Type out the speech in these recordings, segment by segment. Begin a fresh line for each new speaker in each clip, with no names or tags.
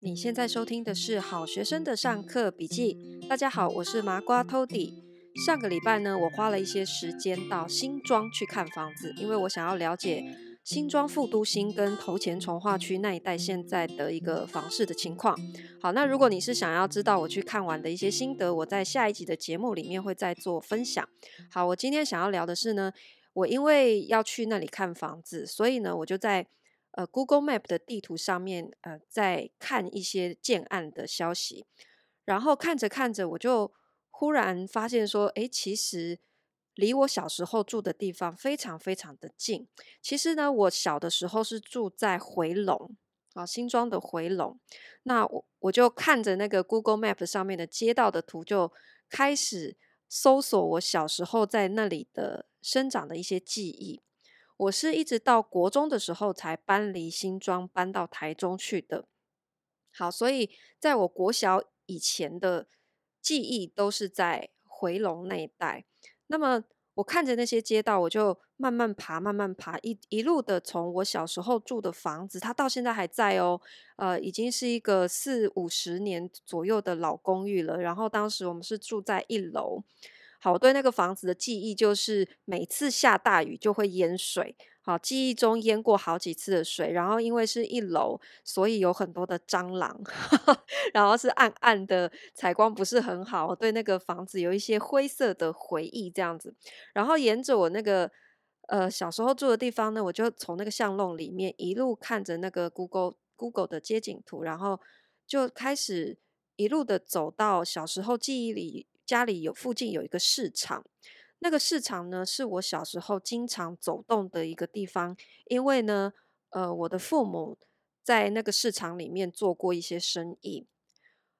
你现在收听的是好学生的上课笔记。大家好，我是麻瓜 Tody。上个礼拜呢，我花了一些时间到新庄去看房子，因为我想要了解新庄副都心跟头前重划区那一带现在的一个房市的情况。好，那如果你是想要知道我去看完的一些心得，我在下一集的节目里面会再做分享。好，我今天想要聊的是呢，我因为要去那里看房子，所以呢，我就在。呃，Google Map 的地图上面，呃，在看一些建案的消息，然后看着看着，我就忽然发现说，诶，其实离我小时候住的地方非常非常的近。其实呢，我小的时候是住在回龙啊，新庄的回龙。那我我就看着那个 Google Map 上面的街道的图，就开始搜索我小时候在那里的生长的一些记忆。我是一直到国中的时候才搬离新庄，搬到台中去的。好，所以在我国小以前的记忆都是在回龙那一带。那么我看着那些街道，我就慢慢爬，慢慢爬，一一路的从我小时候住的房子，它到现在还在哦，呃，已经是一个四五十年左右的老公寓了。然后当时我们是住在一楼。好，我对那个房子的记忆就是每次下大雨就会淹水。好，记忆中淹过好几次的水，然后因为是一楼，所以有很多的蟑螂，然后是暗暗的，采光不是很好。我对那个房子有一些灰色的回忆，这样子。然后沿着我那个呃小时候住的地方呢，我就从那个巷弄里面一路看着那个 Google Google 的街景图，然后就开始一路的走到小时候记忆里。家里有附近有一个市场，那个市场呢是我小时候经常走动的一个地方，因为呢，呃，我的父母在那个市场里面做过一些生意。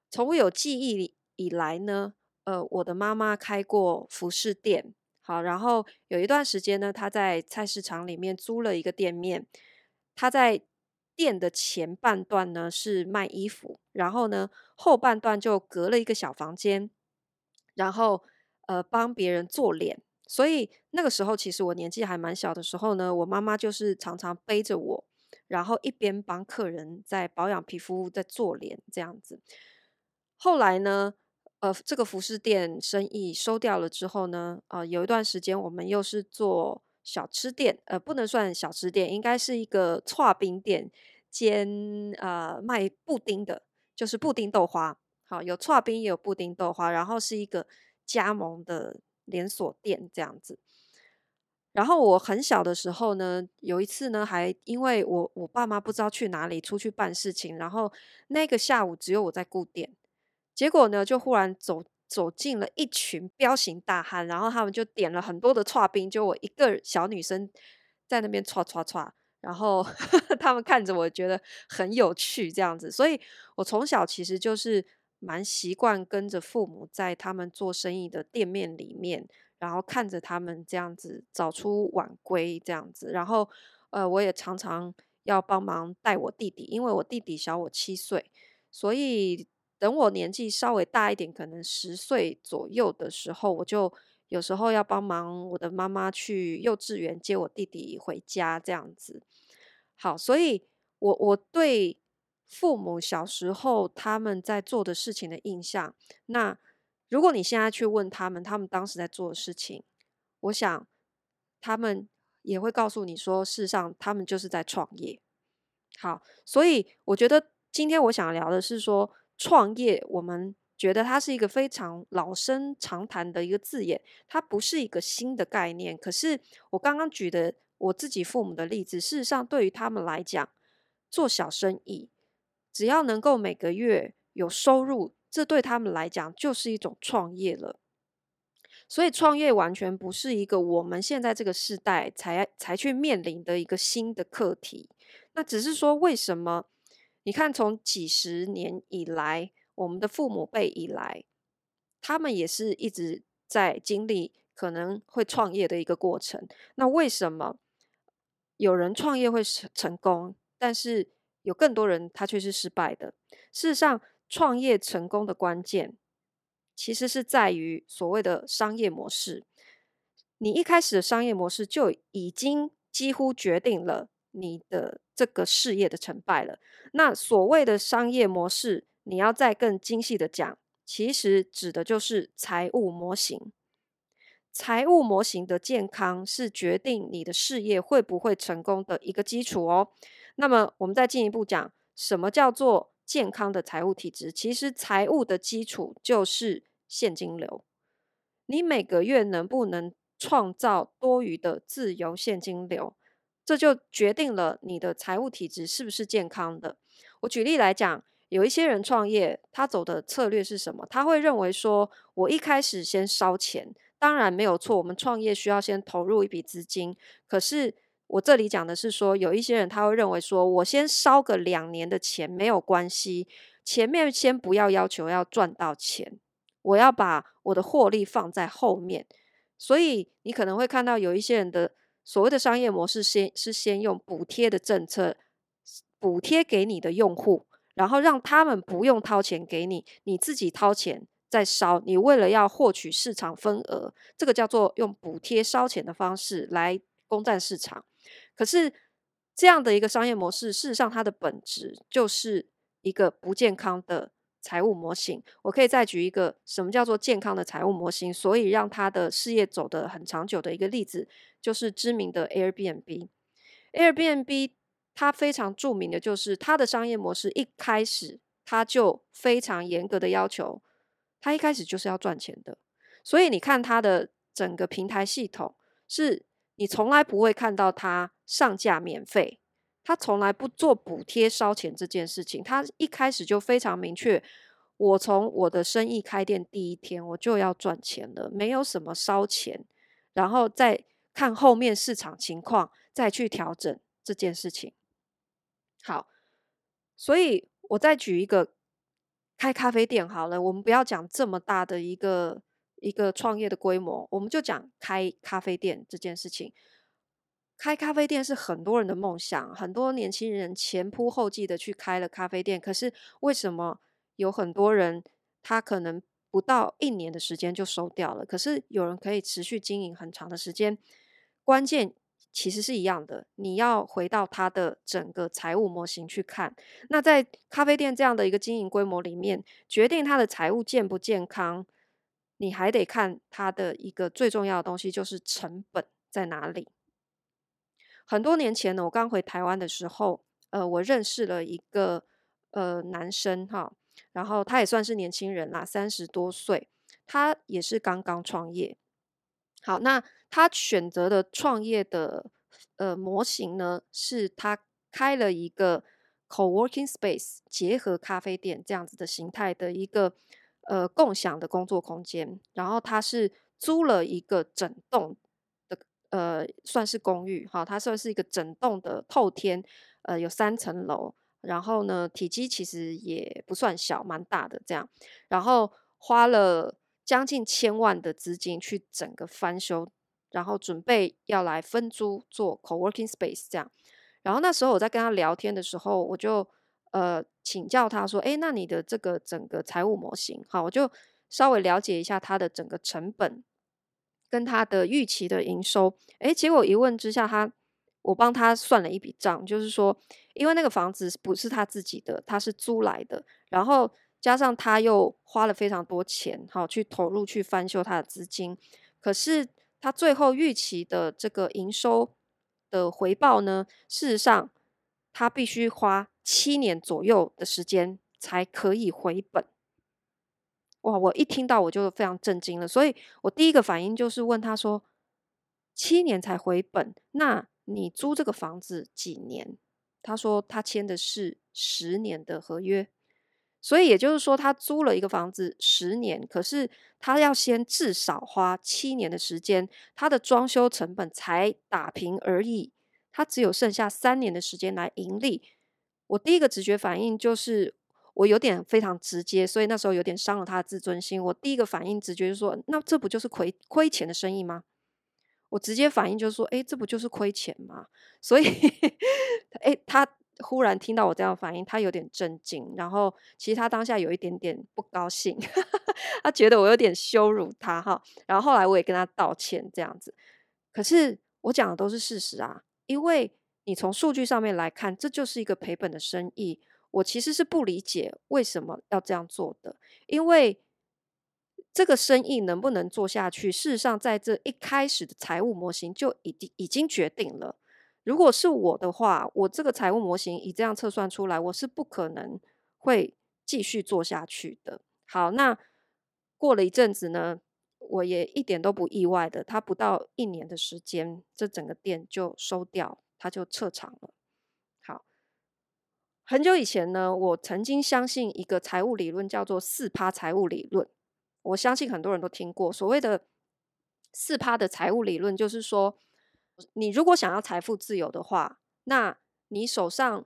从我有记忆以来呢，呃，我的妈妈开过服饰店，好，然后有一段时间呢，她在菜市场里面租了一个店面，她在店的前半段呢是卖衣服，然后呢后半段就隔了一个小房间。然后，呃，帮别人做脸，所以那个时候其实我年纪还蛮小的时候呢，我妈妈就是常常背着我，然后一边帮客人在保养皮肤，在做脸这样子。后来呢，呃，这个服饰店生意收掉了之后呢，呃，有一段时间我们又是做小吃店，呃，不能算小吃店，应该是一个 剉冰店兼呃卖布丁的，就是布丁豆花。好，有剉冰也有布丁豆花，然后是一个加盟的连锁店这样子。然后我很小的时候呢，有一次呢，还因为我我爸妈不知道去哪里出去办事情，然后那个下午只有我在顾店，结果呢，就忽然走走进了一群彪形大汉，然后他们就点了很多的剉冰，就我一个小女生在那边唰唰唰。然后 他们看着我觉得很有趣这样子，所以我从小其实就是。蛮习惯跟着父母在他们做生意的店面里面，然后看着他们这样子早出晚归这样子，然后呃，我也常常要帮忙带我弟弟，因为我弟弟小我七岁，所以等我年纪稍微大一点，可能十岁左右的时候，我就有时候要帮忙我的妈妈去幼稚园接我弟弟回家这样子。好，所以我我对。父母小时候他们在做的事情的印象，那如果你现在去问他们，他们当时在做的事情，我想他们也会告诉你说，事实上他们就是在创业。好，所以我觉得今天我想聊的是说，创业，我们觉得它是一个非常老生常谈的一个字眼，它不是一个新的概念。可是我刚刚举的我自己父母的例子，事实上对于他们来讲，做小生意。只要能够每个月有收入，这对他们来讲就是一种创业了。所以创业完全不是一个我们现在这个时代才才去面临的一个新的课题。那只是说，为什么？你看，从几十年以来，我们的父母辈以来，他们也是一直在经历可能会创业的一个过程。那为什么有人创业会成成功，但是？有更多人，他却是失败的。事实上，创业成功的关键，其实是在于所谓的商业模式。你一开始的商业模式就已经几乎决定了你的这个事业的成败了。那所谓的商业模式，你要再更精细的讲，其实指的就是财务模型。财务模型的健康是决定你的事业会不会成功的一个基础哦。那么，我们再进一步讲，什么叫做健康的财务体质？其实，财务的基础就是现金流。你每个月能不能创造多余的自由现金流，这就决定了你的财务体质是不是健康的。我举例来讲，有一些人创业，他走的策略是什么？他会认为说，我一开始先烧钱。当然没有错，我们创业需要先投入一笔资金。可是我这里讲的是说，有一些人他会认为说，我先烧个两年的钱没有关系，前面先不要要求要赚到钱，我要把我的获利放在后面。所以你可能会看到有一些人的所谓的商业模式先是先用补贴的政策，补贴给你的用户，然后让他们不用掏钱给你，你自己掏钱。在烧，你为了要获取市场份额，这个叫做用补贴烧钱的方式来攻占市场。可是这样的一个商业模式，事实上它的本质就是一个不健康的财务模型。我可以再举一个什么叫做健康的财务模型，所以让他的事业走得很长久的一个例子，就是知名的 Airbnb。Airbnb 它非常著名的就是它的商业模式一开始它就非常严格的要求。它一开始就是要赚钱的，所以你看它的整个平台系统，是你从来不会看到它上架免费，他从来不做补贴烧钱这件事情。他一开始就非常明确，我从我的生意开店第一天我就要赚钱了，没有什么烧钱，然后再看后面市场情况再去调整这件事情。好，所以我再举一个。开咖啡店好了，我们不要讲这么大的一个一个创业的规模，我们就讲开咖啡店这件事情。开咖啡店是很多人的梦想，很多年轻人前仆后继的去开了咖啡店。可是为什么有很多人他可能不到一年的时间就收掉了？可是有人可以持续经营很长的时间，关键。其实是一样的，你要回到他的整个财务模型去看。那在咖啡店这样的一个经营规模里面，决定它的财务健不健康，你还得看它的一个最重要的东西，就是成本在哪里。很多年前呢，我刚回台湾的时候，呃，我认识了一个呃男生哈，然后他也算是年轻人啦，三十多岁，他也是刚刚创业。好，那他选择的创业的呃模型呢，是他开了一个 co-working space，结合咖啡店这样子的形态的一个呃共享的工作空间。然后他是租了一个整栋呃算是公寓，哈，它算是一个整栋的透天，呃有三层楼，然后呢体积其实也不算小，蛮大的这样，然后花了。将近千万的资金去整个翻修，然后准备要来分租做 co-working space 这样。然后那时候我在跟他聊天的时候，我就呃请教他说：“诶，那你的这个整个财务模型，好，我就稍微了解一下它的整个成本跟他的预期的营收。诶，结果一问之下，他我帮他算了一笔账，就是说，因为那个房子不是他自己的，他是租来的，然后。加上他又花了非常多钱，好去投入去翻修他的资金，可是他最后预期的这个营收的回报呢，事实上他必须花七年左右的时间才可以回本。哇！我一听到我就非常震惊了，所以我第一个反应就是问他说：“七年才回本，那你租这个房子几年？”他说他签的是十年的合约。所以也就是说，他租了一个房子十年，可是他要先至少花七年的时间，他的装修成本才打平而已。他只有剩下三年的时间来盈利。我第一个直觉反应就是，我有点非常直接，所以那时候有点伤了他的自尊心。我第一个反应直觉就是说，那这不就是亏亏钱的生意吗？我直接反应就是说，诶，这不就是亏钱吗？所以，诶，他。忽然听到我这样反应，他有点震惊，然后其实他当下有一点点不高兴，他觉得我有点羞辱他哈。然后后来我也跟他道歉这样子，可是我讲的都是事实啊，因为你从数据上面来看，这就是一个赔本的生意。我其实是不理解为什么要这样做的，因为这个生意能不能做下去，事实上在这一开始的财务模型就已经已经决定了。如果是我的话，我这个财务模型以这样测算出来，我是不可能会继续做下去的。好，那过了一阵子呢，我也一点都不意外的，他不到一年的时间，这整个店就收掉，他就撤场了。很久以前呢，我曾经相信一个财务理论，叫做四趴财务理论。我相信很多人都听过，所谓的四趴的财务理论，就是说，你如果想要财富自由的话，那你手上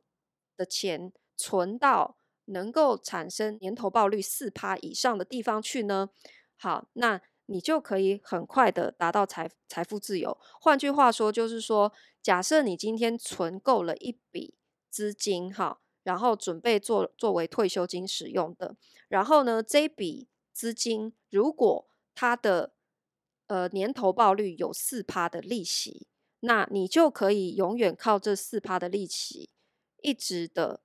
的钱存到能够产生年投报率四趴以上的地方去呢，好，那你就可以很快的达到财财富自由。换句话说，就是说，假设你今天存够了一笔资金，哈，然后准备做作为退休金使用的，然后呢，这笔资金如果它的呃年投报率有四趴的利息。那你就可以永远靠这四趴的利息，一直的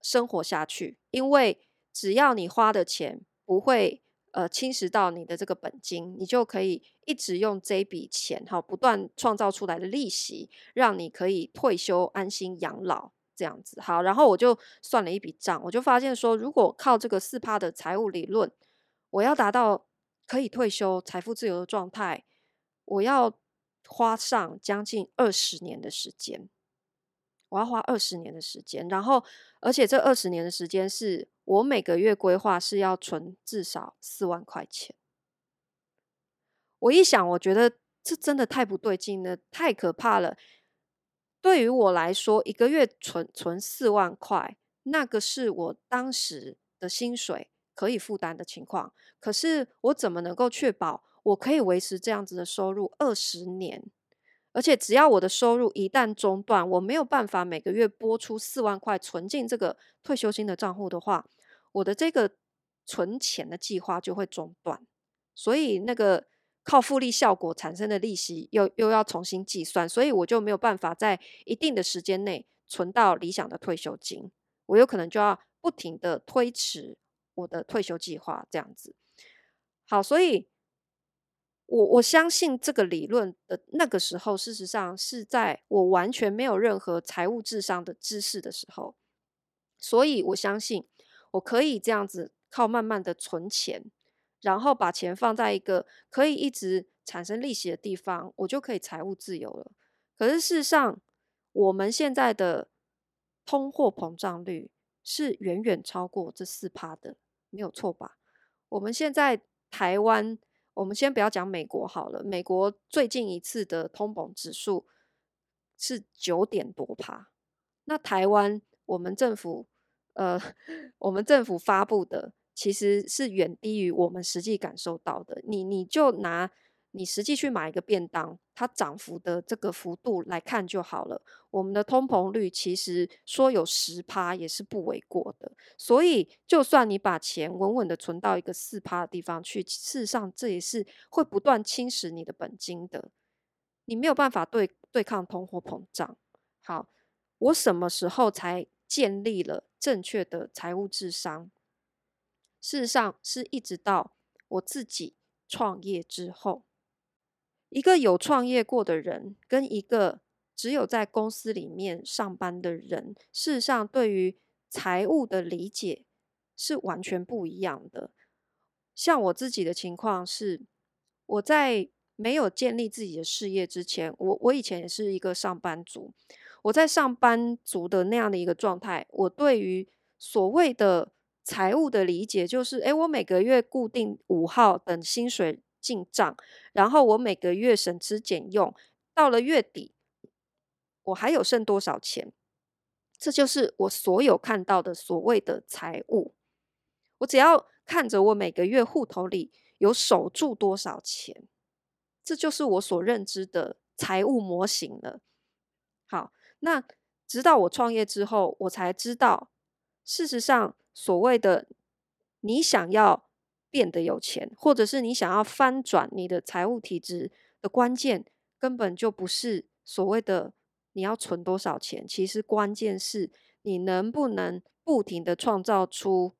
生活下去，因为只要你花的钱不会呃侵蚀到你的这个本金，你就可以一直用这笔钱哈，不断创造出来的利息，让你可以退休安心养老这样子。好，然后我就算了一笔账，我就发现说，如果靠这个四趴的财务理论，我要达到可以退休、财富自由的状态，我要。花上将近二十年的时间，我要花二十年的时间，然后，而且这二十年的时间是我每个月规划是要存至少四万块钱。我一想，我觉得这真的太不对劲了，太可怕了。对于我来说，一个月存存四万块，那个是我当时的薪水可以负担的情况。可是我怎么能够确保？我可以维持这样子的收入二十年，而且只要我的收入一旦中断，我没有办法每个月拨出四万块存进这个退休金的账户的话，我的这个存钱的计划就会中断。所以那个靠复利效果产生的利息又又要重新计算，所以我就没有办法在一定的时间内存到理想的退休金，我有可能就要不停的推迟我的退休计划，这样子。好，所以。我我相信这个理论的那个时候，事实上是在我完全没有任何财务智商的知识的时候，所以我相信我可以这样子靠慢慢的存钱，然后把钱放在一个可以一直产生利息的地方，我就可以财务自由了。可是事实上，我们现在的通货膨胀率是远远超过这四趴的，没有错吧？我们现在台湾。我们先不要讲美国好了，美国最近一次的通膨指数是九点多趴。那台湾我们政府，呃，我们政府发布的其实是远低于我们实际感受到的。你你就拿。你实际去买一个便当，它涨幅的这个幅度来看就好了。我们的通膨率其实说有十趴也是不为过的。所以，就算你把钱稳稳的存到一个四趴的地方去，事实上这也是会不断侵蚀你的本金的。你没有办法对对抗通货膨胀。好，我什么时候才建立了正确的财务智商？事实上，是一直到我自己创业之后。一个有创业过的人，跟一个只有在公司里面上班的人，事实上对于财务的理解是完全不一样的。像我自己的情况是，我在没有建立自己的事业之前，我我以前也是一个上班族。我在上班族的那样的一个状态，我对于所谓的财务的理解，就是，诶，我每个月固定五号等薪水。进账，然后我每个月省吃俭用，到了月底，我还有剩多少钱？这就是我所有看到的所谓的财务。我只要看着我每个月户头里有守住多少钱，这就是我所认知的财务模型了。好，那直到我创业之后，我才知道，事实上所谓的你想要。变得有钱，或者是你想要翻转你的财务体质的关键，根本就不是所谓的你要存多少钱，其实关键是你能不能不停的创造出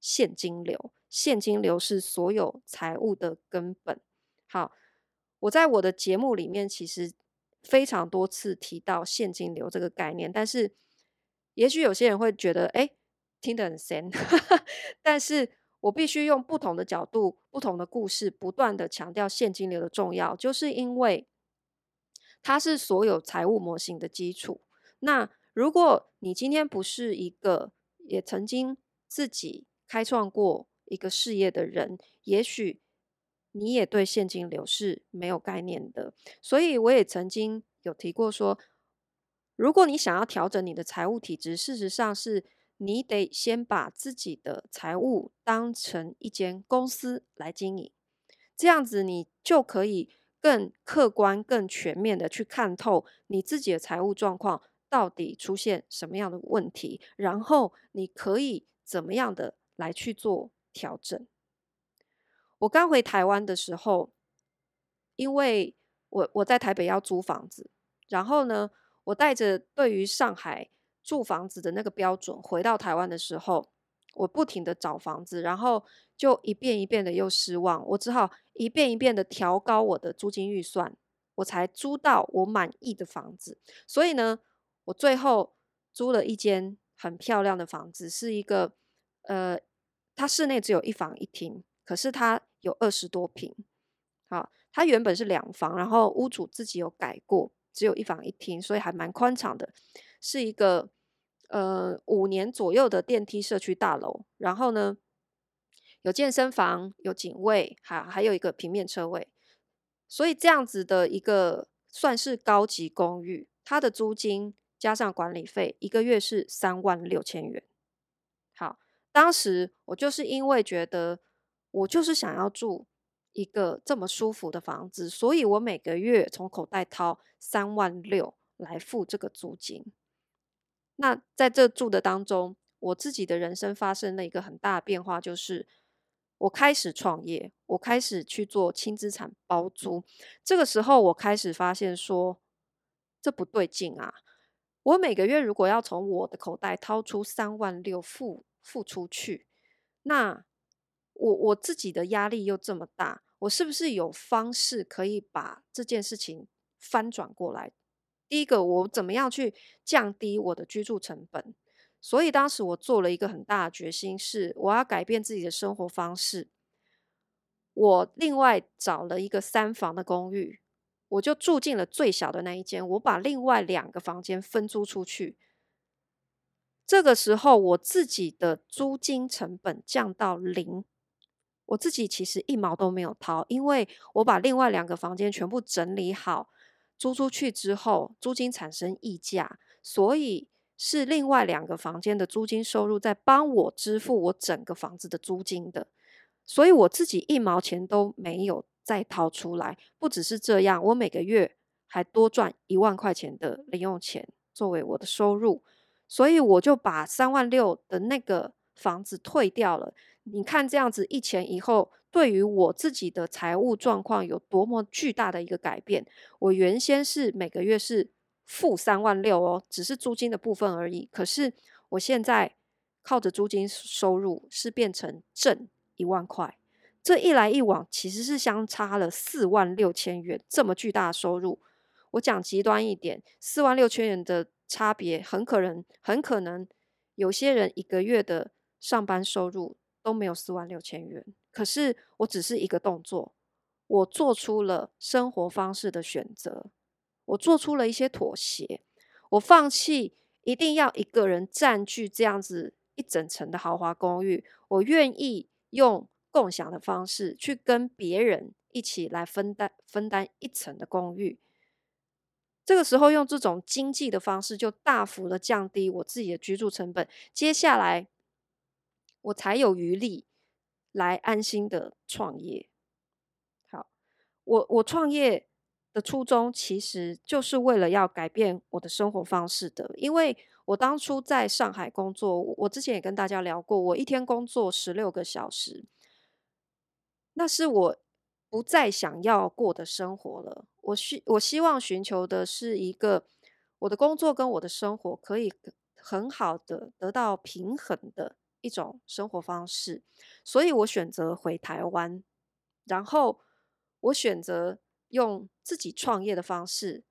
现金流。现金流是所有财务的根本。好，我在我的节目里面其实非常多次提到现金流这个概念，但是也许有些人会觉得，哎，听得很深，但是我必须用不同的角度、不同的故事，不断的强调现金流的重要，就是因为它是所有财务模型的基础。那如果你今天不是一个也曾经自己开创过一个事业的人，也许你也对现金流是没有概念的。所以我也曾经有提过说，如果你想要调整你的财务体质，事实上是你得先把自己的财务当成一间公司来经营，这样子你就可以更客观、更全面的去看透你自己的财务状况到底出现什么样的问题，然后你可以怎么样的来去做。调整。我刚回台湾的时候，因为我我在台北要租房子，然后呢，我带着对于上海住房子的那个标准回到台湾的时候，我不停的找房子，然后就一遍一遍的又失望，我只好一遍一遍的调高我的租金预算，我才租到我满意的房子。所以呢，我最后租了一间很漂亮的房子，是一个呃。它室内只有一房一厅，可是它有二十多平。好，它原本是两房，然后屋主自己有改过，只有一房一厅，所以还蛮宽敞的。是一个呃五年左右的电梯社区大楼，然后呢有健身房，有警卫，还还有一个平面车位。所以这样子的一个算是高级公寓，它的租金加上管理费一个月是三万六千元。好。当时我就是因为觉得我就是想要住一个这么舒服的房子，所以我每个月从口袋掏三万六来付这个租金。那在这住的当中，我自己的人生发生了一个很大的变化，就是我开始创业，我开始去做轻资产包租。这个时候，我开始发现说，这不对劲啊！我每个月如果要从我的口袋掏出三万六付。付出去，那我我自己的压力又这么大，我是不是有方式可以把这件事情翻转过来？第一个，我怎么样去降低我的居住成本？所以当时我做了一个很大的决心，是我要改变自己的生活方式。我另外找了一个三房的公寓，我就住进了最小的那一间，我把另外两个房间分租出去。这个时候，我自己的租金成本降到零，我自己其实一毛都没有掏，因为我把另外两个房间全部整理好，租出去之后，租金产生溢价，所以是另外两个房间的租金收入在帮我支付我整个房子的租金的，所以我自己一毛钱都没有再掏出来。不只是这样，我每个月还多赚一万块钱的零用钱作为我的收入。所以我就把三万六的那个房子退掉了。你看这样子一前一后，对于我自己的财务状况有多么巨大的一个改变。我原先是每个月是负三万六哦，只是租金的部分而已。可是我现在靠着租金收入是变成正一万块。这一来一往其实是相差了四万六千元，这么巨大的收入。我讲极端一点，四万六千元的。差别很可能，很可能有些人一个月的上班收入都没有四万六千元。可是我只是一个动作，我做出了生活方式的选择，我做出了一些妥协，我放弃一定要一个人占据这样子一整层的豪华公寓，我愿意用共享的方式去跟别人一起来分担分担一层的公寓。这个时候用这种经济的方式，就大幅的降低我自己的居住成本。接下来我才有余力来安心的创业。好，我我创业的初衷其实就是为了要改变我的生活方式的。因为我当初在上海工作，我之前也跟大家聊过，我一天工作十六个小时，那是我不再想要过的生活了。我希我希望寻求的是一个，我的工作跟我的生活可以很好的得到平衡的一种生活方式，所以我选择回台湾，然后我选择用自己创业的方式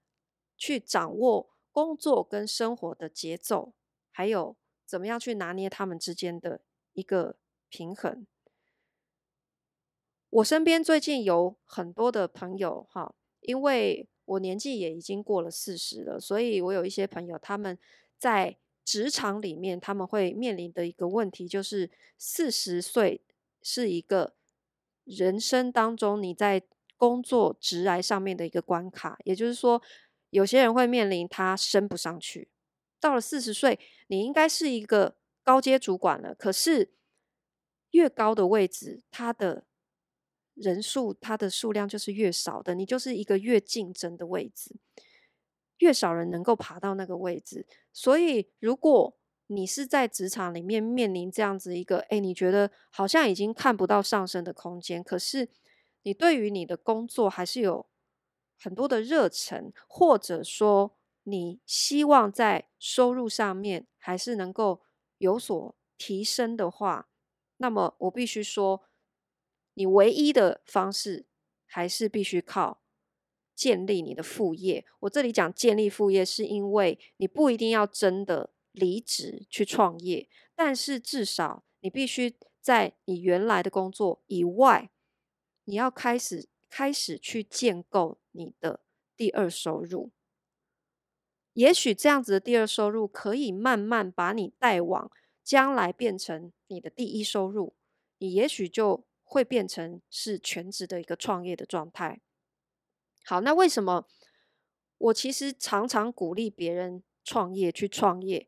去掌握工作跟生活的节奏，还有怎么样去拿捏他们之间的一个平衡。我身边最近有很多的朋友，哈，因为我年纪也已经过了四十了，所以我有一些朋友，他们在职场里面，他们会面临的一个问题，就是四十岁是一个人生当中你在工作职涯上面的一个关卡。也就是说，有些人会面临他升不上去，到了四十岁，你应该是一个高阶主管了，可是越高的位置，他的人数他的数量就是越少的，你就是一个越竞争的位置，越少人能够爬到那个位置。所以，如果你是在职场里面面临这样子一个，诶，你觉得好像已经看不到上升的空间，可是你对于你的工作还是有很多的热忱，或者说你希望在收入上面还是能够有所提升的话，那么我必须说。你唯一的方式还是必须靠建立你的副业。我这里讲建立副业，是因为你不一定要真的离职去创业，但是至少你必须在你原来的工作以外，你要开始开始去建构你的第二收入。也许这样子的第二收入可以慢慢把你带往将来变成你的第一收入，你也许就。会变成是全职的一个创业的状态。好，那为什么我其实常常鼓励别人创业去创业？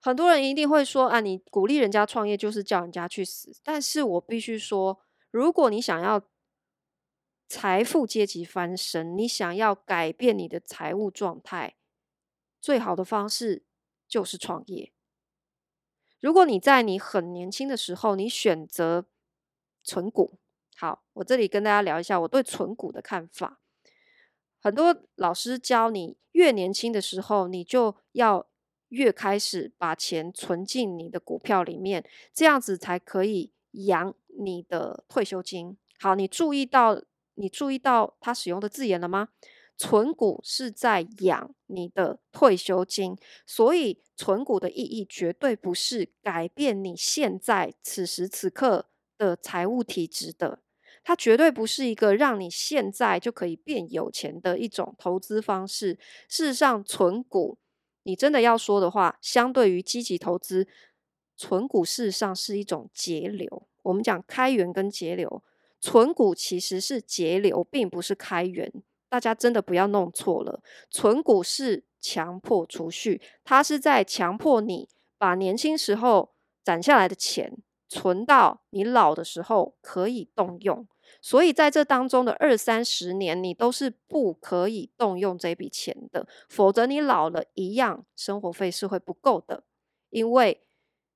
很多人一定会说啊，你鼓励人家创业就是叫人家去死。但是我必须说，如果你想要财富阶级翻身，你想要改变你的财务状态，最好的方式就是创业。如果你在你很年轻的时候，你选择存股，好，我这里跟大家聊一下我对存股的看法。很多老师教你，越年轻的时候，你就要越开始把钱存进你的股票里面，这样子才可以养你的退休金。好，你注意到你注意到他使用的字眼了吗？存股是在养你的退休金，所以存股的意义绝对不是改变你现在此时此刻。的财务体质的，它绝对不是一个让你现在就可以变有钱的一种投资方式。事实上，存股，你真的要说的话，相对于积极投资，存股事实上是一种节流。我们讲开源跟节流，存股其实是节流，并不是开源。大家真的不要弄错了，存股是强迫储蓄，它是在强迫你把年轻时候攒下来的钱。存到你老的时候可以动用，所以在这当中的二三十年，你都是不可以动用这笔钱的，否则你老了一样生活费是会不够的。因为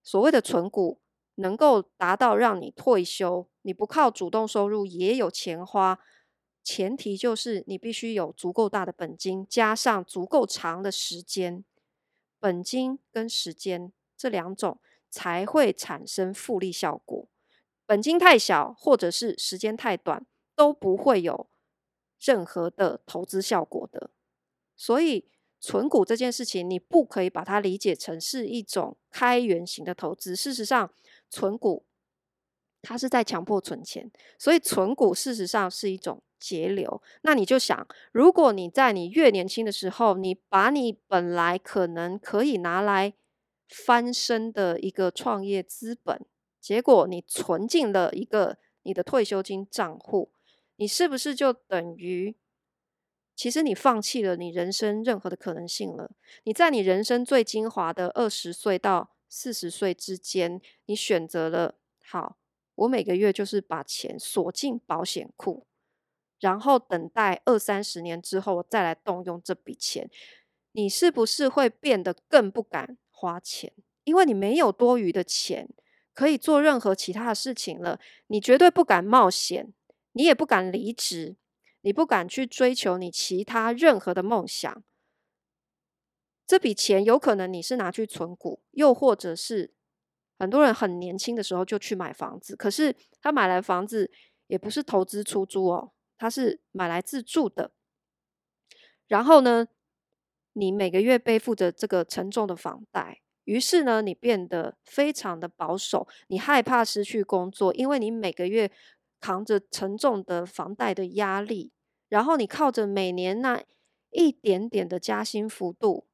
所谓的存股能够达到让你退休，你不靠主动收入也有钱花，前提就是你必须有足够大的本金，加上足够长的时间，本金跟时间这两种。才会产生复利效果。本金太小，或者是时间太短，都不会有任何的投资效果的。所以，存股这件事情，你不可以把它理解成是一种开源型的投资。事实上，存股它是在强迫存钱，所以存股事实上是一种节流。那你就想，如果你在你越年轻的时候，你把你本来可能可以拿来翻身的一个创业资本，结果你存进了一个你的退休金账户，你是不是就等于，其实你放弃了你人生任何的可能性了？你在你人生最精华的二十岁到四十岁之间，你选择了好，我每个月就是把钱锁进保险库，然后等待二三十年之后我再来动用这笔钱，你是不是会变得更不敢花钱，因为你没有多余的钱可以做任何其他的事情了。你绝对不敢冒险，你也不敢离职，你不敢去追求你其他任何的梦想。这笔钱有可能你是拿去存股，又或者是很多人很年轻的时候就去买房子，可是他买来房子也不是投资出租哦，他是买来自住的。然后呢，你每个月背负着这个沉重的房贷，于是呢，你变得非常的保守，你害怕失去工作，因为你每个月扛着沉重的房贷的压力，然后你靠着每年那一点点的加薪幅度，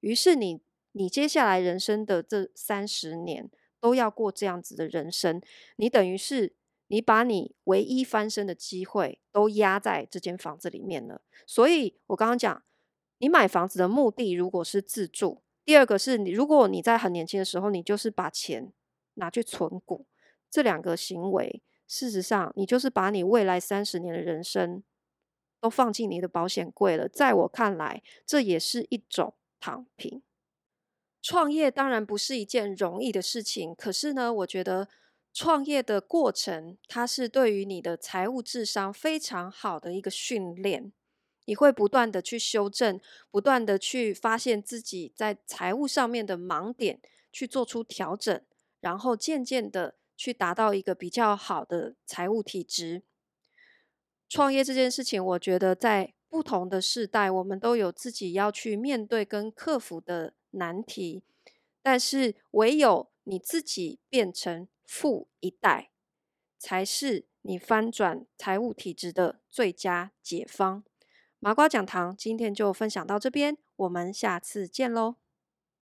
于是你你接下来人生的这三十年都要过这样子的人生，你等于是你把你唯一翻身的机会都压在这间房子里面了。所以我刚刚讲。你买房子的目的如果是自住，第二个是你，如果你在很年轻的时候，你就是把钱拿去存股，这两个行为，事实上你就是把你未来三十年的人生都放进你的保险柜了。在我看来，这也是一种躺平。创业当然不是一件容易的事情，可是呢，我觉得创业的过程，它是对于你的财务智商非常好的一个训练。你会不断的去修正，不断的去发现自己在财务上面的盲点，去做出调整，然后渐渐的去达到一个比较好的财务体质。创业这件事情，我觉得在不同的世代，我们都有自己要去面对跟克服的难题，但是唯有你自己变成富一代，才是你翻转财务体质的最佳解方。麻瓜讲堂今天就分享到这边，我们下次见喽。